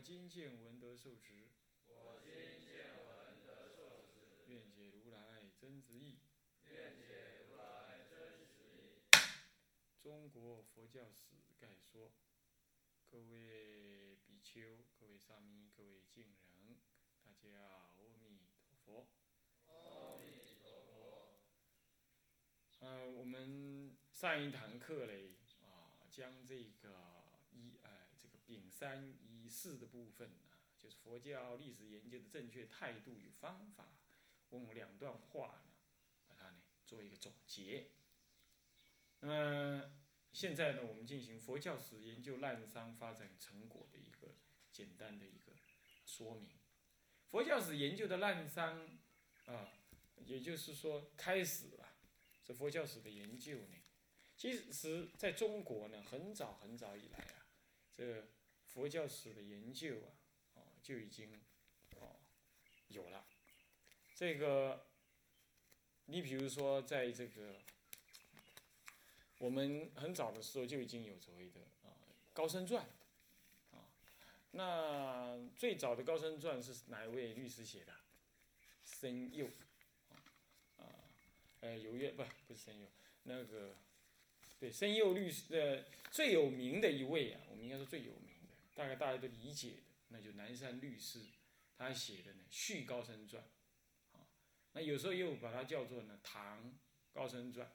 我今见闻得受持，愿解如来真实义。中国佛教史概说，各位比丘、各位沙弥、各位敬人，大家阿弥陀佛。呃，我们上一堂课嘞，啊，将这个一呃这个丙三一四的部分啊，就是佛教历史研究的正确态度与方法，用两段话呢，把它呢做一个总结。那么现在呢，我们进行佛教史研究滥觞发展成果的一个简单的一个说明。佛教史研究的滥觞啊，也就是说开始了。这佛教史的研究呢，其实在中国呢，很早很早以来啊，这佛教史的研究啊，哦就已经哦有了。这个，你比如说，在这个我们很早的时候就已经有所谓的啊《高僧传》啊，那最早的《高僧传》是哪一位律师写的？僧佑。呃，有月不不是申佑，那个对申佑律师的最有名的一位啊，我们应该说最有名，大概大家都理解的，那就南山律师，他写的呢《续高僧传》，啊，那有时候又把它叫做呢《唐高僧传》，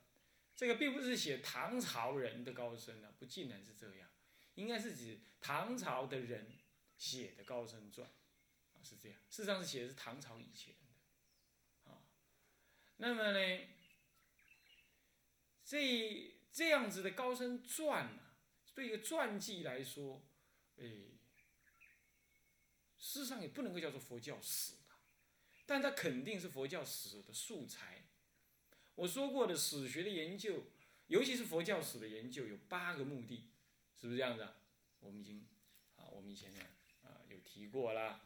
这个并不是写唐朝人的高僧啊，不尽然是这样，应该是指唐朝的人写的高僧传，啊是这样，事实上是写的是唐朝以前的，啊，那么呢？这这样子的高僧传啊，对一个传记来说，哎，事实上也不能够叫做佛教史的，但它肯定是佛教史的素材。我说过的史学的研究，尤其是佛教史的研究，有八个目的，是不是这样子？我们已经啊，我们以前呢啊有提过啦，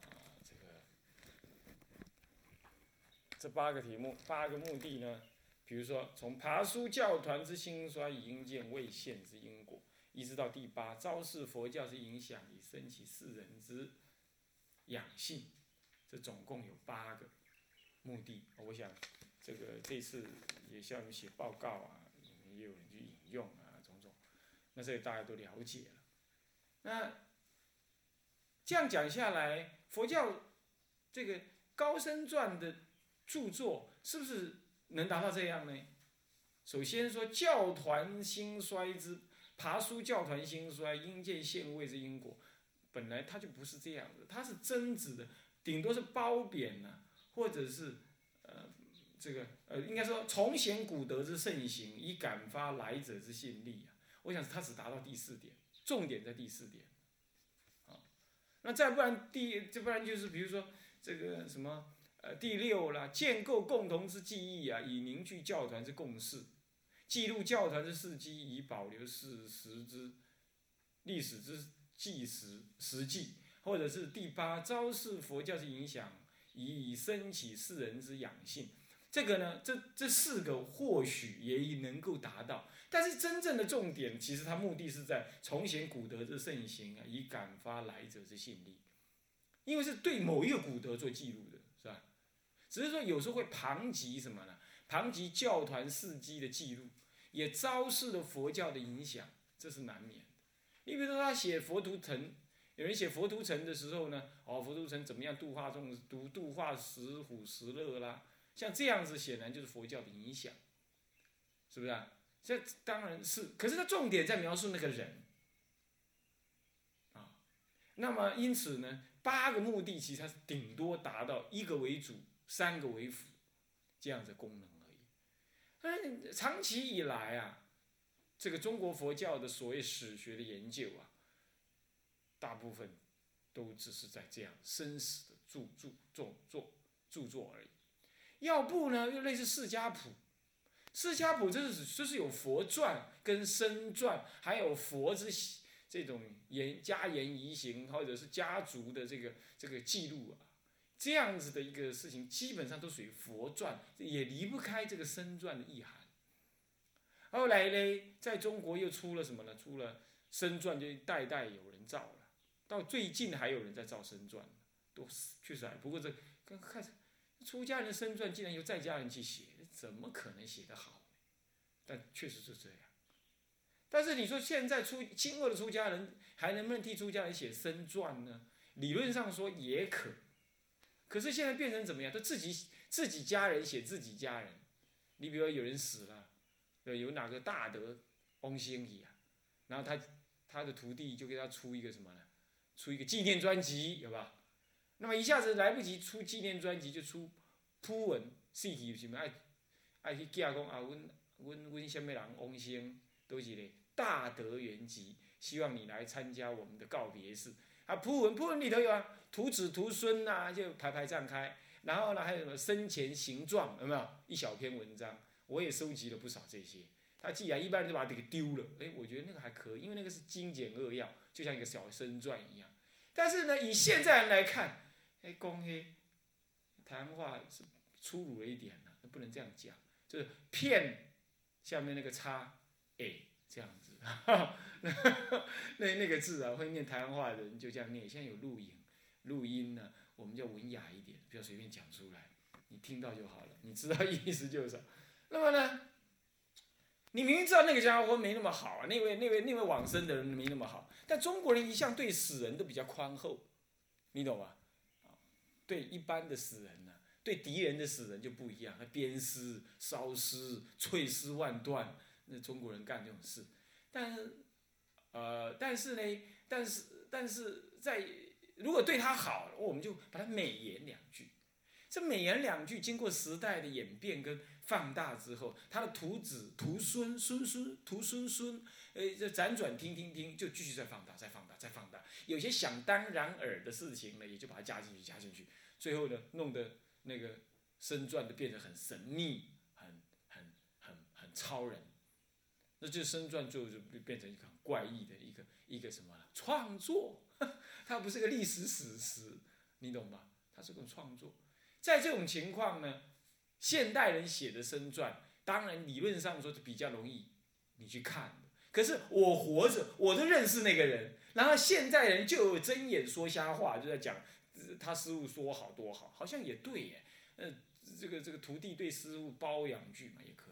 啊这个这八个题目，八个目的呢？比如说，从爬书教团之兴衰以因见未现之因果，一直到第八昭示佛教之影响以升起世人之养性，这总共有八个目的。我想，这个这次也向你写报告啊，也有人去引用啊，种种，那这个大家都了解了。那这样讲下来，佛教这个高僧传的著作是不是？能达到这样呢？首先说教团兴衰之爬书，教团兴衰因见现位之因果，本来它就不是这样的，它是真子的，顶多是褒贬呐，或者是呃这个呃应该说重显古德之盛行，以感发来者之信力啊。我想它只达到第四点，重点在第四点。啊，那再不然第，再不然就是比如说这个什么。呃，第六啦，建构共同之记忆啊，以凝聚教团之共识，记录教团之事迹，以保留事实之历史之纪实实际，或者是第八，昭示佛教之影响，以以升起世人之养性。这个呢，这这四个或许也能够达到，但是真正的重点，其实它目的是在重显古德之盛行啊，以感发来者之信力，因为是对某一个古德做记录的。是吧只是说有时候会旁及什么呢？旁及教团事迹的记录，也昭示了佛教的影响，这是难免的。你比如说他写佛图腾，有人写佛图腾的时候呢，哦，佛图腾怎么样度化众，度度化石虎石勒啦，像这样子显然就是佛教的影响，是不是啊？这当然是，可是他重点在描述那个人，啊，那么因此呢，八个目的其实它顶多达到一个为主。三个为辅，这样的功能。嗯，长期以来啊，这个中国佛教的所谓史学的研究啊，大部分都只是在这样生死的著著作作著作而已。要不呢，又类似释迦谱，释迦谱这是就是有佛传跟僧传，还有佛之这种言家言遗行，或者是家族的这个这个记录啊，这样子的一个事情，基本上都属于佛传，也离不开这个僧传的意涵。后来呢，在中国又出了什么呢？出了僧传，就代代有人造了，到最近还有人在造僧传，都确实还不过这刚开始。出家人身传竟然由在家人去写，怎么可能写得好？但确实是这样。但是你说现在出清末的出家人还能不能替出家人写身传呢？理论上说也可，可是现在变成怎么样？都自己自己家人写自己家人。你比如有人死了，有哪个大德翁星仪啊，然后他他的徒弟就给他出一个什么呢？出一个纪念专辑，有吧？那么一下子来不及出纪念专辑，就出铺文，细体什么爱爱去寄讲啊，阮阮阮什么人翁星都是咧大德圆寂，希望你来参加我们的告别式。啊，铺文铺文里头有啊，徒子徒孙呐，就排排站开。然后呢，还有什么生前形状，有没有一小篇文章？我也收集了不少这些。他既然一般人就把这个丢了，哎，我觉得那个还可以，因为那个是精简扼要，就像一个小生传一样。但是呢，以现在人来看，哎，公黑，台湾话是粗鲁了一点了，不能这样讲，就是骗下面那个叉，哎，这样子，那那个字啊，会念台湾话的人就这样念。现在有录影，录音呢，我们就文雅一点，不要随便讲出来，你听到就好了，你知道 意思就是。那么呢，你明明知道那个家伙没那么好啊，那位那位那位往生的人没那么好，但中国人一向对死人都比较宽厚，你懂吗？对一般的死人呢，对敌人的死人就不一样，他鞭尸、烧尸、碎尸万段，那中国人干这种事。但是，呃，但是呢，但是，但是在如果对他好，我们就把它美言两句。这美言两句经过时代的演变跟放大之后，他的徒子、徒孙、孙孙、徒孙孙，呃，这辗转听听听，就继续再放大、再放大、再放大。有些想当然尔的事情呢，也就把它加进去、加进去。最后呢，弄得那个身传的变得很神秘，很很很很超人，那这身传就就变成一个很怪异的一个一个什么了创作，它不是个历史史实，你懂吧？它是个创作。在这种情况呢，现代人写的生传，当然理论上说是比较容易你去看的。可是我活着，我都认识那个人，然后现代人就有睁眼说瞎话，就在讲。他师傅说好多好，好像也对耶。嗯，这个这个徒弟对师傅包养句嘛也可以。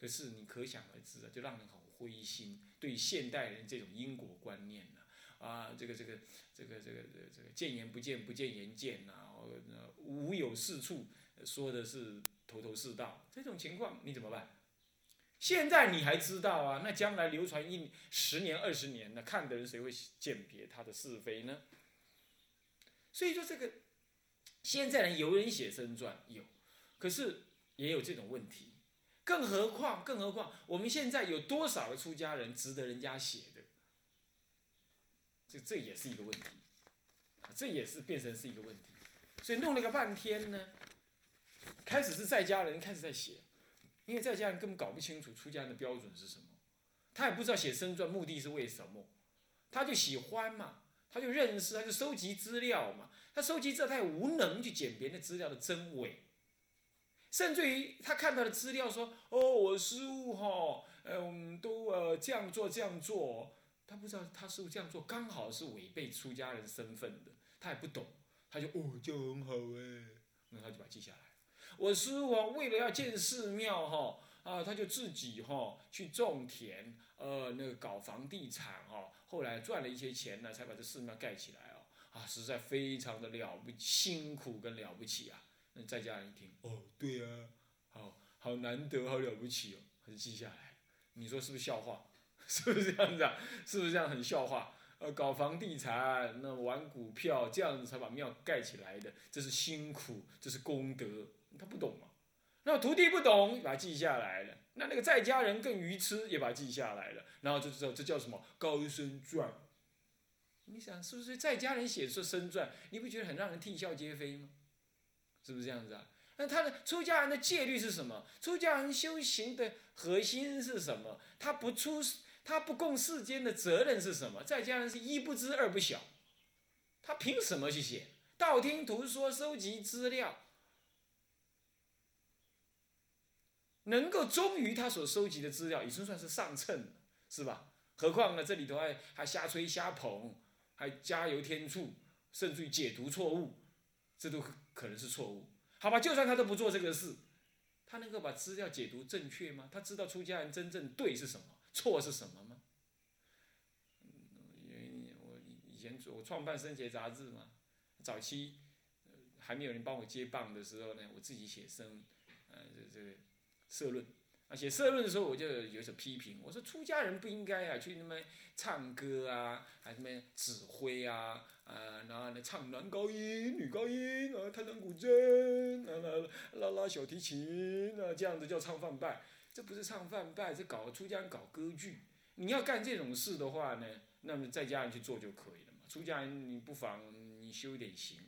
可是你可想而知啊，就让人很灰心。对现代人这种因果观念呢，啊，这个这个这个这个这个见言不见，不见言见呐，无有是处，说的是头头是道。这种情况你怎么办？现在你还知道啊？那将来流传一十年二十年，那看的人谁会鉴别他的是非呢？所以说这个，现在人有人写生传有，可是也有这种问题，更何况更何况我们现在有多少个出家人值得人家写的？这这也是一个问题，这也是变成是一个问题。所以弄了个半天呢，开始是在家人开始在写，因为在家人根本搞不清楚出家人的标准是什么，他也不知道写生传目的是为什么，他就喜欢嘛。他就认识，他就收集资料嘛。他收集资料，他也无能去检别的资料的真伪，甚至于他看到的资料说：“哦，我师傅哈，呃，我们都呃这样做这样做。”他不知道他师傅这样做刚好是违背出家人身份的，他也不懂，他就哦，就很好哎，那他就把它记下来。我师傅为了要建寺庙哈啊，他就自己哈去种田，呃，那个搞房地产哈。后来赚了一些钱呢，才把这寺庙盖起来哦，啊，实在非常的了不辛苦跟了不起啊。那在家人一听，哦，对啊，好好难得，好了不起哦，还是记下来。你说是不是笑话？是不是这样子啊？是不是这样很笑话？呃，搞房地产，那玩股票，这样子才把庙盖起来的，这是辛苦，这是功德。他不懂嘛？那徒弟不懂，把它记下来了。那那个在家人更愚痴，也把它记下来了。然后就知道这叫什么高僧传。你想是不是在家人写出身传，你不觉得很让人啼笑皆非吗？是不是这样子啊？那他的出家人的戒律是什么？出家人修行的核心是什么？他不出，他不共世间的责任是什么？在家人是一不知二不晓，他凭什么去写？道听途说，收集资料，能够忠于他所收集的资料，已经算是上乘了，是吧？何况呢，这里头还还瞎吹瞎捧，还加油添醋，甚至于解读错误，这都可能是错误。好吧，就算他都不做这个事，他能够把资料解读正确吗？他知道出家人真正对是什么，错是什么吗？因为我以前我创办《生节杂志》嘛，早期还没有人帮我接棒的时候呢，我自己写生，呃，这这个社论。啊，写社论的时候我就有所批评，我说出家人不应该啊去那么唱歌啊，还什么指挥啊，啊，然后呢唱男高音、女高音啊，弹弹古筝啊，拉拉小提琴啊，这样子叫唱饭拜，这不是唱饭拜，这搞出家人搞歌剧。你要干这种事的话呢，那么在家人去做就可以了嘛。出家人你不妨你修一点行，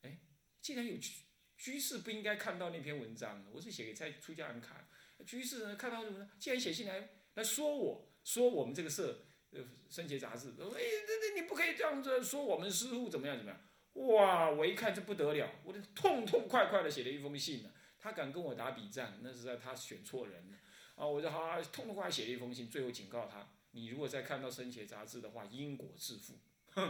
哎，既然有居居士不应该看到那篇文章，我是写给在出家人看。居士呢看到什么呢？既然写信来来说我，说我们这个社，呃，生节杂志，哎，这这你不可以这样子说我们师傅怎么样怎么样？哇，我一看这不得了，我就痛痛快快的写了一封信呢。他敢跟我打笔战，那是在他选错人了啊！我就好痛痛快写了一封信，最后警告他：你如果再看到生节杂志的话，因果自负。哼，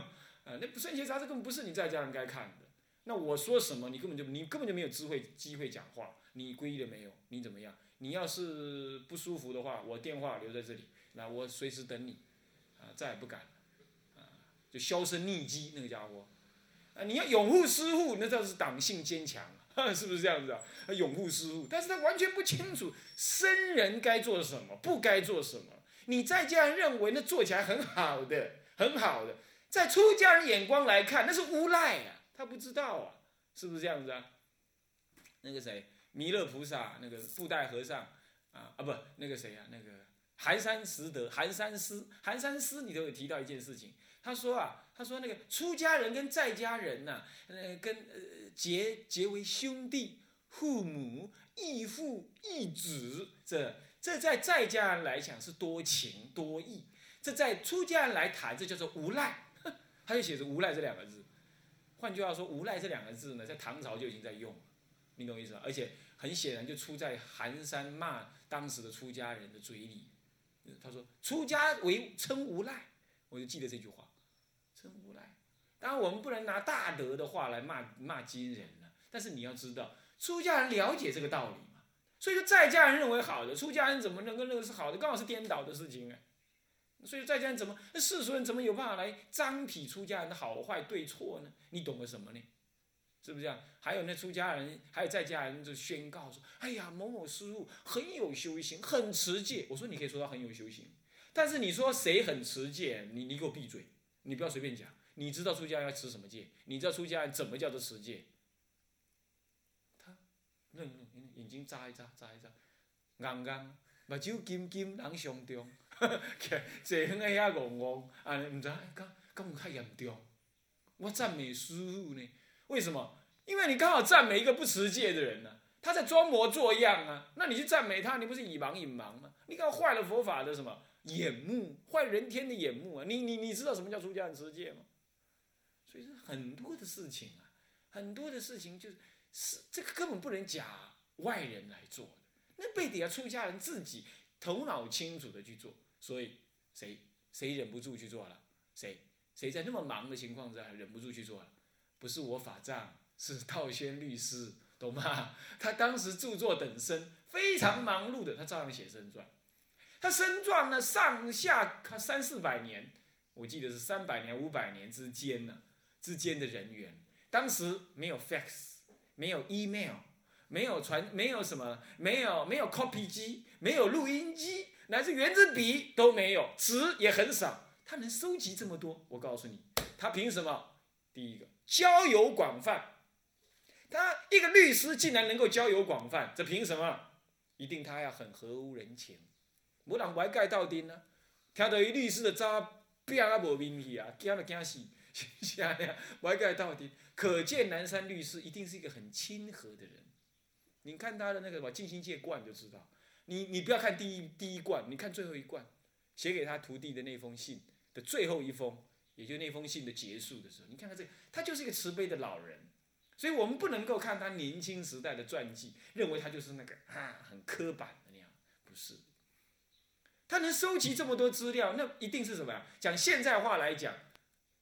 啊，那生节杂志根本不是你在家人该看的。那我说什么，你根本就你根本就没有机会机会讲话。你皈依了没有？你怎么样？你要是不舒服的话，我电话留在这里，那我随时等你，啊，再也不敢了，啊，就销声匿迹那个家伙，啊，你要拥护师傅，那倒是党性坚强，是不是这样子啊？拥护师傅，但是他完全不清楚僧人该做什么，不该做什么。你在家人认为那做起来很好的，很好的，在出家人眼光来看，那是无赖啊，他不知道啊，是不是这样子啊？那个谁？弥勒菩萨那个布袋和尚啊啊不那个谁啊那个寒山拾得寒山师寒山师里头有提到一件事情，他说啊他说那个出家人跟在家人呐呃跟呃结结为兄弟父母义父义子这这在在家人来讲是多情多义，这在出家人来谈这叫做无赖，他就写着无赖这两个字，换句话说无赖这两个字呢在唐朝就已经在用了。你懂意思吗？而且很显然就出在寒山骂当时的出家人的嘴里。他说：“出家为称无赖。”我就记得这句话，称无赖。当然我们不能拿大德的话来骂骂金人了。但是你要知道，出家人了解这个道理嘛？所以说在家人认为好的，出家人怎么能够认为是好的？刚好是颠倒的事情啊。所以在家人怎么，那世俗人怎么有办法来张体出家人的好坏对错呢？你懂个什么呢？是不是这样？还有那出家人，还有在家人就宣告说：“哎呀，某某师傅很有修行，很持戒。”我说：“你可以说他很有修行，但是你说谁很持戒？你你给我闭嘴！你不要随便讲。你知道出家人要持什么戒？你知道出家人怎么叫做持戒？他，那眼睛眨一眨，眨一眨，硬硬，目睭金金，人上中，坐远个遐戆戆，啊，唔知敢敢有较严重？我赞美师傅呢。”为什么？因为你刚好赞美一个不持戒的人呢，他在装模作样啊。那你去赞美他，你不是以盲引盲吗？你刚坏了佛法的什么眼目，坏人天的眼目啊！你你你知道什么叫出家人持戒吗？所以说很多的事情啊，很多的事情就是是这个根本不能假外人来做的，那背底下出家人自己头脑清楚的去做。所以谁谁忍不住去做了？谁谁在那么忙的情况下忍不住去做了？不是我法藏，是道仙律师，懂吗？他当时著作等身，非常忙碌的，他照样写身传。他身传呢，上下他三四百年，我记得是三百年、五百年之间呢，之间的人员。当时没有 fax，没有 email，没有传，没有什么，没有没有 copy 机，没有录音机，乃至圆珠笔都没有，纸也很少。他能收集这么多，我告诉你，他凭什么？第一个。交友广泛，他一个律师竟然能够交友广泛，这凭什么？一定他要很合乎人情。无人外盖到丁呢，听到一律师的渣变啊无面去啊，惊都惊死，是安尼啊，我还跟他到底。可见南山律师一定是一个很亲和的人。你看他的那个什么《静心戒观》就知道。你你不要看第一第一贯，你看最后一贯，写给他徒弟的那封信的最后一封，也就那封信的结束的时候，你看看这，他就是一个慈悲的老人。所以我们不能够看他年轻时代的传记，认为他就是那个啊很刻板的那样，不是。他能收集这么多资料，那一定是什么呀？讲现在话来讲，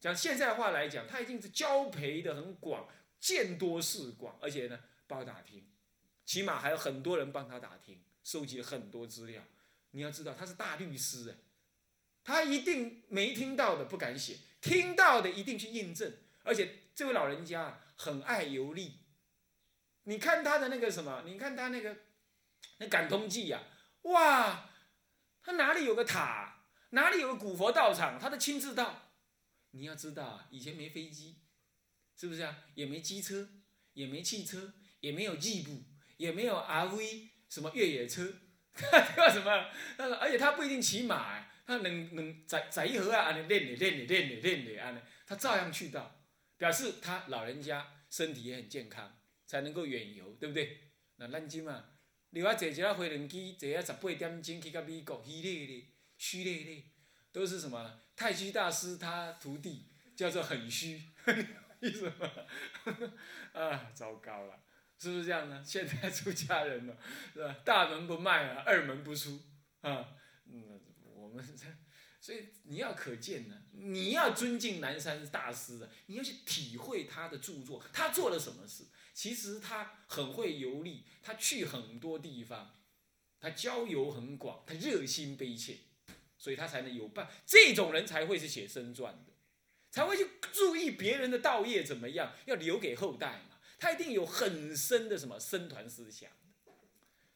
讲现在话来讲，他一定是交培的很广，见多识广，而且呢，包打听，起码还有很多人帮他打听，收集了很多资料。你要知道，他是大律师哎，他一定没听到的不敢写，听到的一定去印证。而且这位老人家很爱游历，你看他的那个什么，你看他那个那感通记呀，哇！他哪里有个塔？哪里有个古佛道场？他都亲自到。你要知道啊，以前没飞机，是不是啊？也没机车，也没汽车，也没有吉普，也没有 RV 什么越野车，他什么？而且他不一定骑马，他能能载载一盒啊，练练练练练练练啊，他照样去到，表示他老人家身体也很健康，才能够远游，对不对？那南京嘛。另外坐一下飞轮机，坐啊十八点钟去到美国，虚累累，虚累累，都是什么？太虚大师他徒弟叫做很虚，意思吗？啊，糟糕了，是不是这样呢？现在出家人了，是吧？大门不迈啊，二门不出啊。嗯，们这，所以你要可见呢，你要尊敬南山大师啊，你要去体会他的著作，他做了什么事。其实他很会游历，他去很多地方，他交游很广，他热心悲切，所以他才能有办。这种人才会是写生传的，才会去注意别人的道业怎么样，要留给后代嘛。他一定有很深的什么生团思想。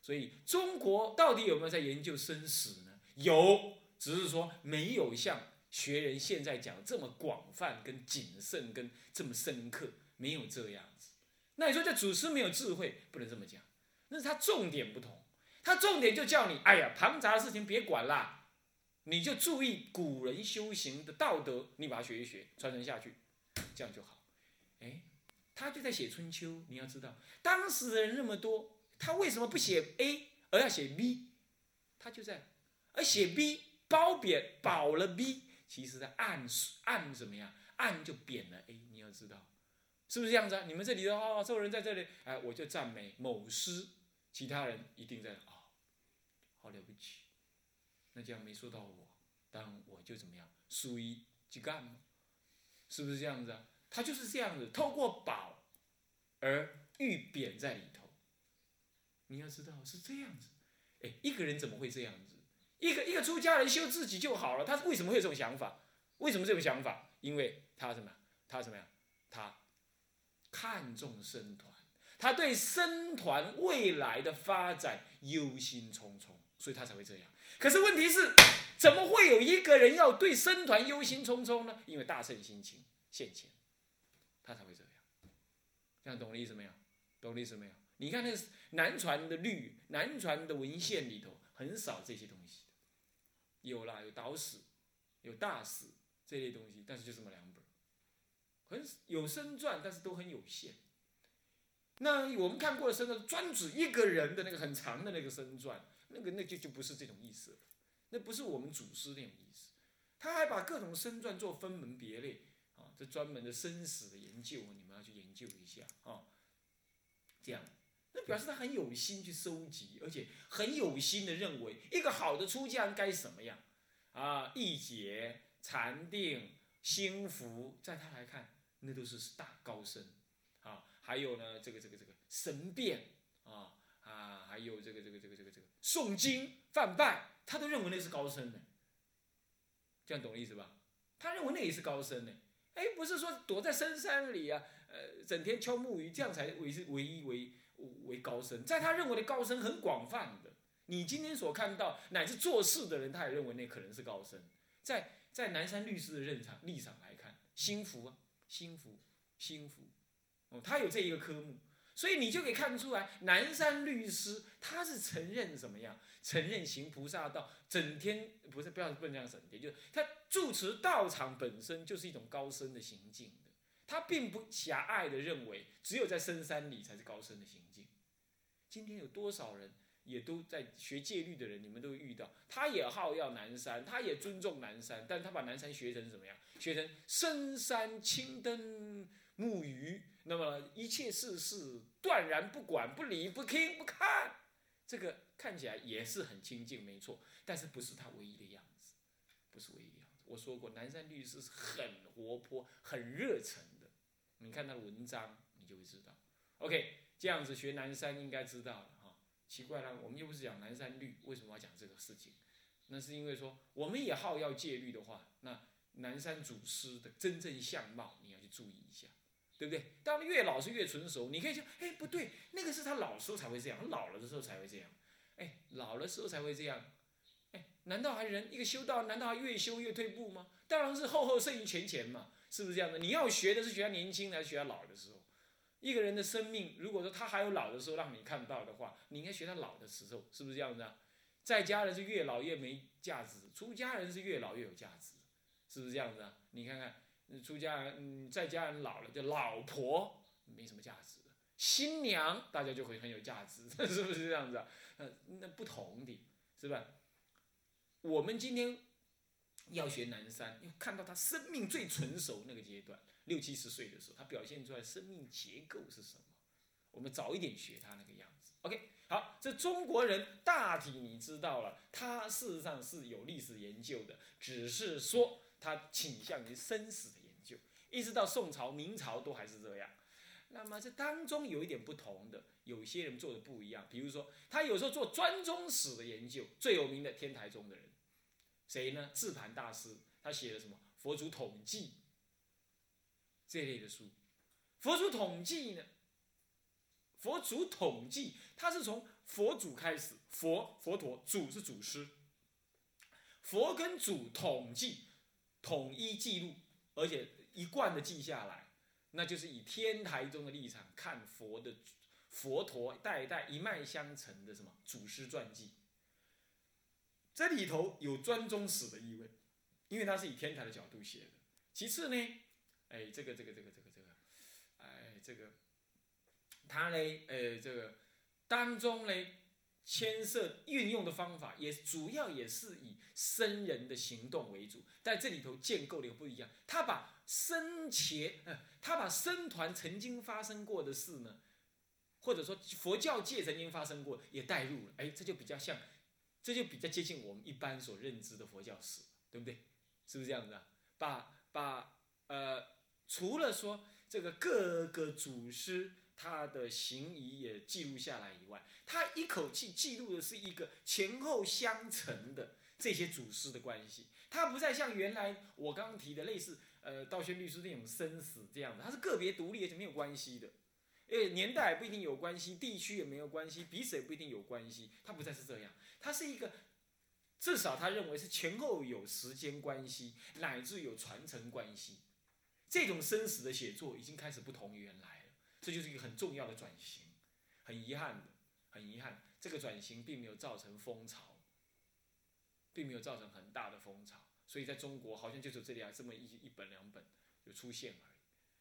所以中国到底有没有在研究生死呢？有，只是说没有像学人现在讲这么广泛、跟谨慎、跟这么深刻，没有这样子。那你说这祖师没有智慧，不能这么讲，那是他重点不同，他重点就叫你，哎呀，庞杂的事情别管啦，你就注意古人修行的道德，你把它学一学，传承下去，这样就好。哎，他就在写春秋，你要知道，当时的人那么多，他为什么不写 A 而要写 B？他就在，而写 B 褒贬褒了 B，其实在暗暗怎么样？暗就贬了 A，你要知道。是不是这样子啊？你们这里的哦，这个人在这里，哎，我就赞美某师，其他人一定在啊，好了不起，那这样没说到我，但我就怎么样，属于去干嘛？是不是这样子啊？他就是这样子，透过宝而欲贬在里头。你要知道是这样子，哎，一个人怎么会这样子？一个一个出家人修自己就好了，他为什么会有这种想法？为什么这种想法？因为他什么？他什么呀？他。看重僧团，他对僧团未来的发展忧心忡忡，所以他才会这样。可是问题是，怎么会有一个人要对僧团忧心忡忡呢？因为大圣心情现前，他才会这样。这样懂我意思没有？懂我意思没有？你看那南传的律，南传的文献里头很少这些东西有啦，有导史，有大史这类东西，但是就这么两本。很有生传，但是都很有限。那我们看过的生传，专指一个人的那个很长的那个生传，那个那就就不是这种意思了。那不是我们祖师那种意思。他还把各种生传做分门别类啊，这专门的生死的研究，你们要去研究一下啊。这样，那 表示他很有心去收集，而且很有心的认为一个好的出家人该什么样啊？义结、禅定、心福，在他来看。那都是大高僧，啊，还有呢，这个这个这个神变，啊啊，还有这个这个这个这个这个诵经泛拜，他都认为那是高僧的，这样懂意思吧？他认为那也是高僧的，哎，不是说躲在深山里啊，呃，整天敲木鱼，这样才为是唯一为为高僧，在他认为的高僧很广泛的，你今天所看到乃至做事的人，他也认为那可能是高僧，在在南山律师的认场立场来看，心服啊。心服，心服，哦，他有这一个科目，所以你就可以看出来，南山律师他是承认什么样？承认行菩萨道，整天不是不要不能这样整天，就是他住持道场本身就是一种高深的行径的，他并不狭隘的认为只有在深山里才是高深的行径。今天有多少人也都在学戒律的人，你们都遇到，他也好要南山，他也尊重南山，但他把南山学成什么样？学成深山青灯木鱼。那么一切世事断然不管不理不听不看，这个看起来也是很清净，没错，但是不是他唯一的样子，不是唯一的样子。我说过，南山律师是很活泼、很热忱的，你看他的文章，你就会知道。OK，这样子学南山应该知道了哈。奇怪了，我们又不是讲南山律，为什么要讲这个事情？那是因为说，我们也好要戒律的话，那南山祖师的真正相貌，你要去注意一下。对不对？当然越老是越成熟。你可以说，哎，不对，那个是他老时候才会这样，他老了的时候才会这样。哎，老了时候才会这样。哎，难道还人一个修道，难道还越修越退步吗？当然是后后胜于前前嘛，是不是这样的？你要学的是学他年轻还是学他老的时候？一个人的生命，如果说他还有老的时候让你看到的话，你应该学他老的时候，是不是这样子啊？在家人是越老越没价值，出家人是越老越有价值，是不是这样子啊？你看看。出家人，嗯，在家人老了，就老婆没什么价值新娘大家就会很有价值，是不是这样子啊？嗯，那不同的，是吧？我们今天要学南山，要看到他生命最成熟那个阶段，六七十岁的时候，他表现出来生命结构是什么？我们早一点学他那个样子。OK，好，这中国人大体你知道了，他事实上是有历史研究的，只是说。他倾向于生死的研究，一直到宋朝、明朝都还是这样。那么这当中有一点不同的，有些人做的不一样。比如说，他有时候做专宗史的研究，最有名的天台宗的人，谁呢？智盘大师，他写了什么《佛祖统计》这类的书。《佛祖统计》呢，《佛祖统计》他是从佛祖开始，佛佛陀祖是祖师，佛跟祖统计。统一记录，而且一贯的记下来，那就是以天台宗的立场看佛的佛陀代代一脉相承的什么祖师传记。这里头有专宗史的意味，因为它是以天台的角度写的。其次呢，哎，这个这个这个这个这个，哎，这个他呢，呃，这个当中呢。牵涉运用的方法也主要也是以僧人的行动为主，在这里头建构的又不一样。他把僧前，他把僧团曾经发生过的事呢，或者说佛教界曾经发生过也带入了。哎，这就比较像，这就比较接近我们一般所认知的佛教史，对不对？是不是这样子啊？把把呃，除了说这个各个祖师。他的行仪也记录下来以外，他一口气记录的是一个前后相承的这些祖师的关系。他不再像原来我刚刚提的类似呃道宣律师那种生死这样的，他是个别独立而且没有关系的。为年代不一定有关系，地区也没有关系，彼此也不一定有关系。他不再是这样，他是一个至少他认为是前后有时间关系，乃至有传承关系。这种生死的写作已经开始不同于原来了。这就是一个很重要的转型，很遗憾的，很遗憾，这个转型并没有造成风潮，并没有造成很大的风潮，所以在中国好像就只有这样这么一一本两本就出现而已，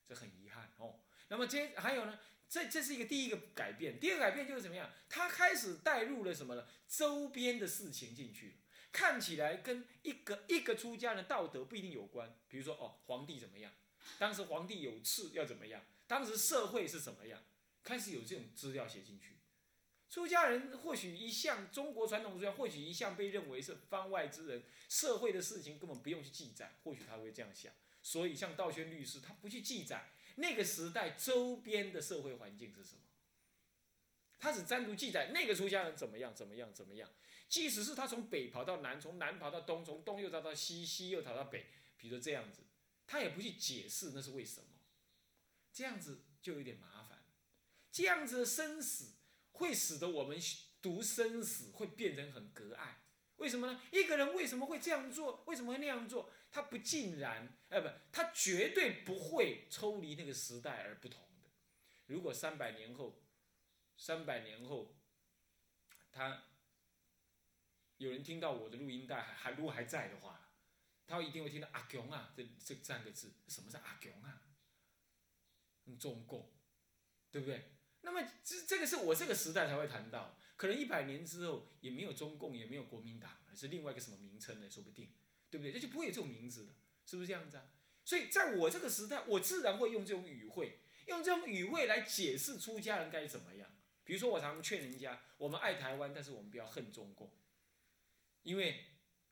这很遗憾哦。那么这还有呢，这这是一个第一个改变，第二个改变就是怎么样？他开始带入了什么呢？周边的事情进去，看起来跟一个一个出家的道德不一定有关，比如说哦，皇帝怎么样？当时皇帝有赐要怎么样？当时社会是什么样？开始有这种资料写进去。出家人或许一向中国传统出家，或许一向被认为是方外之人，社会的事情根本不用去记载。或许他会这样想，所以像道宣律师，他不去记载那个时代周边的社会环境是什么，他只单独记载那个出家人怎么样怎么样怎么样。即使是他从北跑到南，从南跑到东，从东又逃到西，西又逃到北，比如说这样子，他也不去解释那是为什么。这样子就有点麻烦，这样子的生死会使得我们读生死会变成很隔碍。为什么呢？一个人为什么会这样做？为什么会那样做？他不尽然，呃，不，他绝对不会抽离那个时代而不同的。如果三百年后三百年后，他有人听到我的录音带还还如果还在的话，他一定会听到阿强啊这这三个字，什么是阿强啊？中共，对不对？那么这这个是我这个时代才会谈到，可能一百年之后也没有中共，也没有国民党，是另外一个什么名称呢？说不定，对不对？这就不会有这种名字了，是不是这样子啊？所以在我这个时代，我自然会用这种语汇，用这种语汇来解释出家人该怎么样。比如说，我常常劝人家，我们爱台湾，但是我们不要恨中共，因为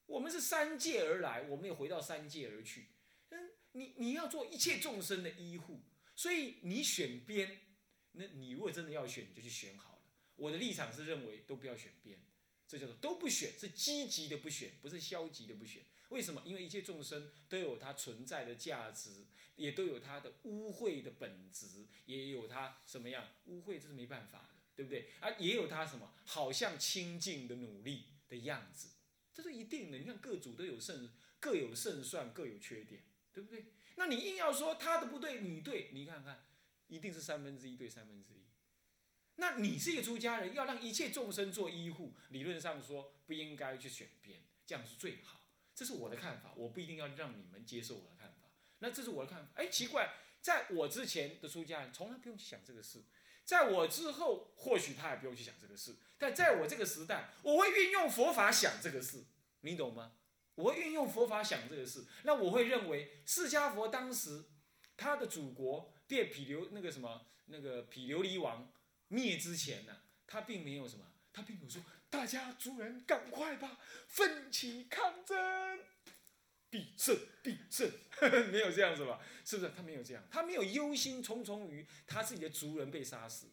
我们是三界而来，我们也回到三界而去。嗯，你你要做一切众生的医护，所以你选边，那你如果真的要选，你就去选好了。我的立场是认为都不要选边，这叫做都不选，是积极的不选，不是消极的不选。为什么？因为一切众生都有它存在的价值，也都有它的污秽的本质，也有它什么样污秽，这是没办法的，对不对？啊，也有它什么好像清净的努力的样子，这是一定的。你看各组都有胜，各有胜算，各有缺点，对不对？那你硬要说他的不对，你对，你看看，一定是三分之一对三分之一。那你是一个出家人，要让一切众生做医护，理论上说不应该去选边，这样是最好。这是我的看法，我不一定要让你们接受我的看法。那这是我的看法。哎，奇怪，在我之前的出家人从来不用想这个事，在我之后或许他也不用去想这个事。但在我这个时代，我会运用佛法想这个事，你懂吗？我会运用佛法想这个事。那我会认为，释迦佛当时他的祖国变毗流那个什么那个毗琉璃王灭之前呢，他并没有什么，他并没有说。大家族人，赶快吧，奋起抗争，必胜必胜，没有这样子吧？是不是？他没有这样，他没有忧心忡忡于他自己的族人被杀死，